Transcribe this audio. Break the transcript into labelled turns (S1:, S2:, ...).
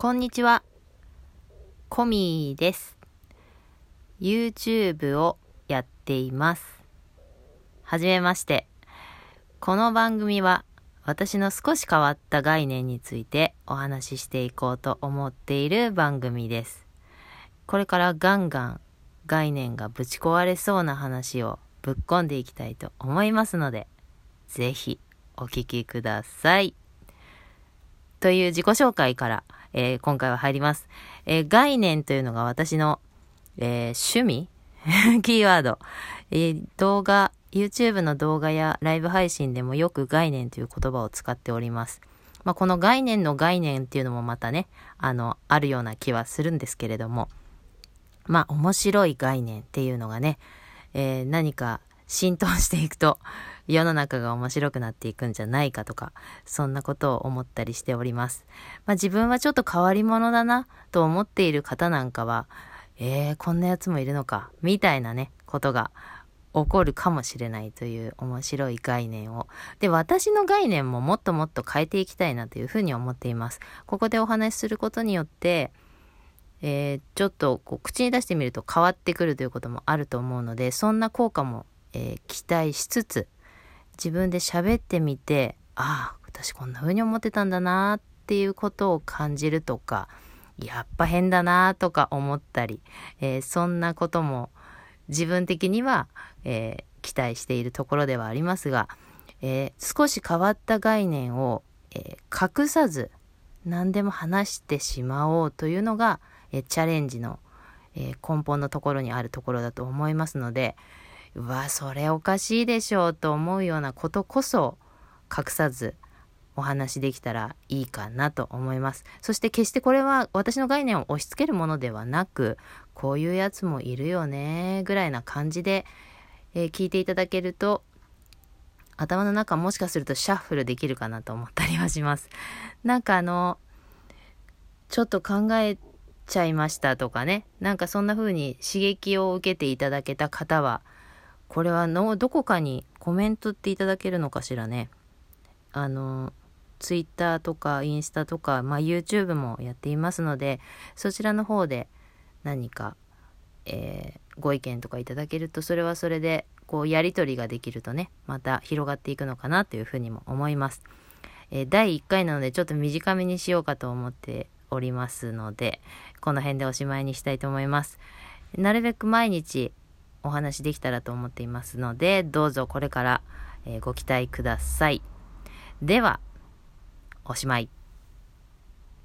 S1: こんにちは。コミーです。YouTube をやっています。はじめまして。この番組は私の少し変わった概念についてお話ししていこうと思っている番組です。これからガンガン概念がぶち壊れそうな話をぶっ込んでいきたいと思いますので、ぜひお聞きください。という自己紹介からえー、今回は入ります。えー、概念というのが私の、えー、趣味？キーワード、え動画、YouTube の動画やライブ配信でもよく概念という言葉を使っております。まあ、この概念の概念っていうのもまたね、あの、あるような気はするんですけれども、まあ、面白い概念っていうのがね、え何か浸透していくと、世の中が面白くなっていくんじゃないかとか、そんなことを思ったりしております。まあ自分はちょっと変わり者だなと思っている方なんかは、えー、こんなやつもいるのか、みたいなね、ことが起こるかもしれないという面白い概念を。で、私の概念ももっともっと変えていきたいなというふうに思っています。ここでお話しすることによって、えー、ちょっとこう口に出してみると変わってくるということもあると思うので、そんな効果も、えー、期待しつつ、自分で喋ってみて、ああ、私こんな風に思ってたんだなっていうことを感じるとか、やっぱ変だなとか思ったり、えー、そんなことも自分的には、えー、期待しているところではありますが、えー、少し変わった概念を、え隠さず何でも話してしまおうというのが、えチャレンジの、え根本のところにあるところだと思いますので、うわ、それおかしいでしょうと思うようなことこそ隠さずお話できたらいいかなと思います。そして決してこれは私の概念を押し付けるものではなく、こういうやつもいるよね、ぐらいな感じで、えー、聞いていただけると、頭の中もしかするとシャッフルできるかなと思ったりはします。なんかあの、ちょっと考えちゃいましたとかね、なんかそんな風に刺激を受けていただけた方は、これはのどこかにコメントっていただけるのかしらね。あの、ツイッターとかインスタとか、まあ、YouTube もやっていますので、そちらの方で何か、えー、ご意見とかいただけると、それはそれで、こう、やりとりができるとね、また広がっていくのかなというふうにも思います。えー、第1回なので、ちょっと短めにしようかと思っておりますので、この辺でおしまいにしたいと思います。なるべく毎日、お話できたらと思っていますので、どうぞこれから、ご期待ください。では、おしまい。